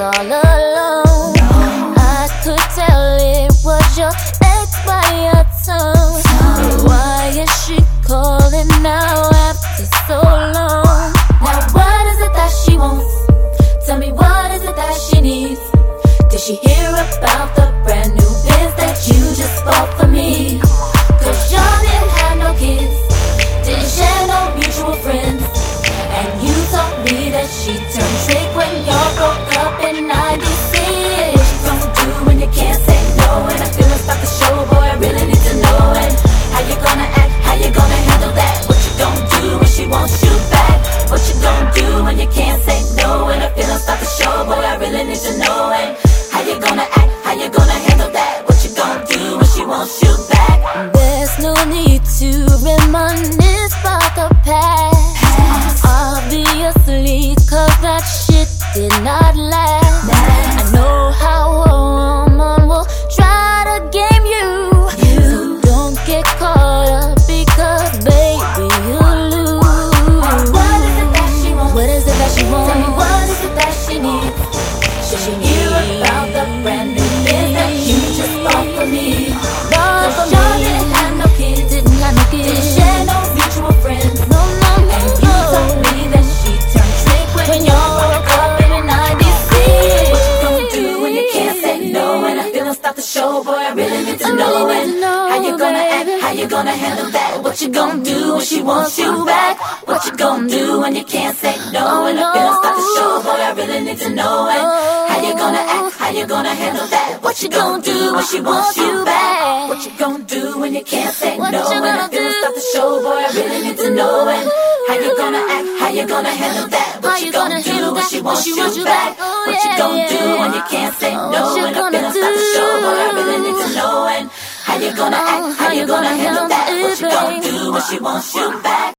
all alone. I could tell it was your ex by your tongue. Why is she calling now after so long? Now, what is it that she wants? Tell me, what is it that she needs? Did she hear? That shit did not last. I know how a woman will try to game you. So don't get caught up because, baby, you lose. What is it that she wants? What is it that she Tell me what is it that she needs? She hear show, boy, I really need to I know. really need to know, how you gonna baby. act? How you gonna handle that? What you gonna do when she wants you back? What you gonna do when you can't say no? Oh, And I feelings start to show, boy, I really need to know. And how you gonna act? How you gonna handle that? What you gonna do when she wants you back? What you gonna do when you can't say What no? I gonna feelings start to show, boy, I really need to know. And how you gonna act? How you gonna handle that? What you gonna do when she wants you back? Oh, What you gonna do when you can't say Oh, no? what you how you gonna act? How you gonna handle that? What you gonna do when she wants you back?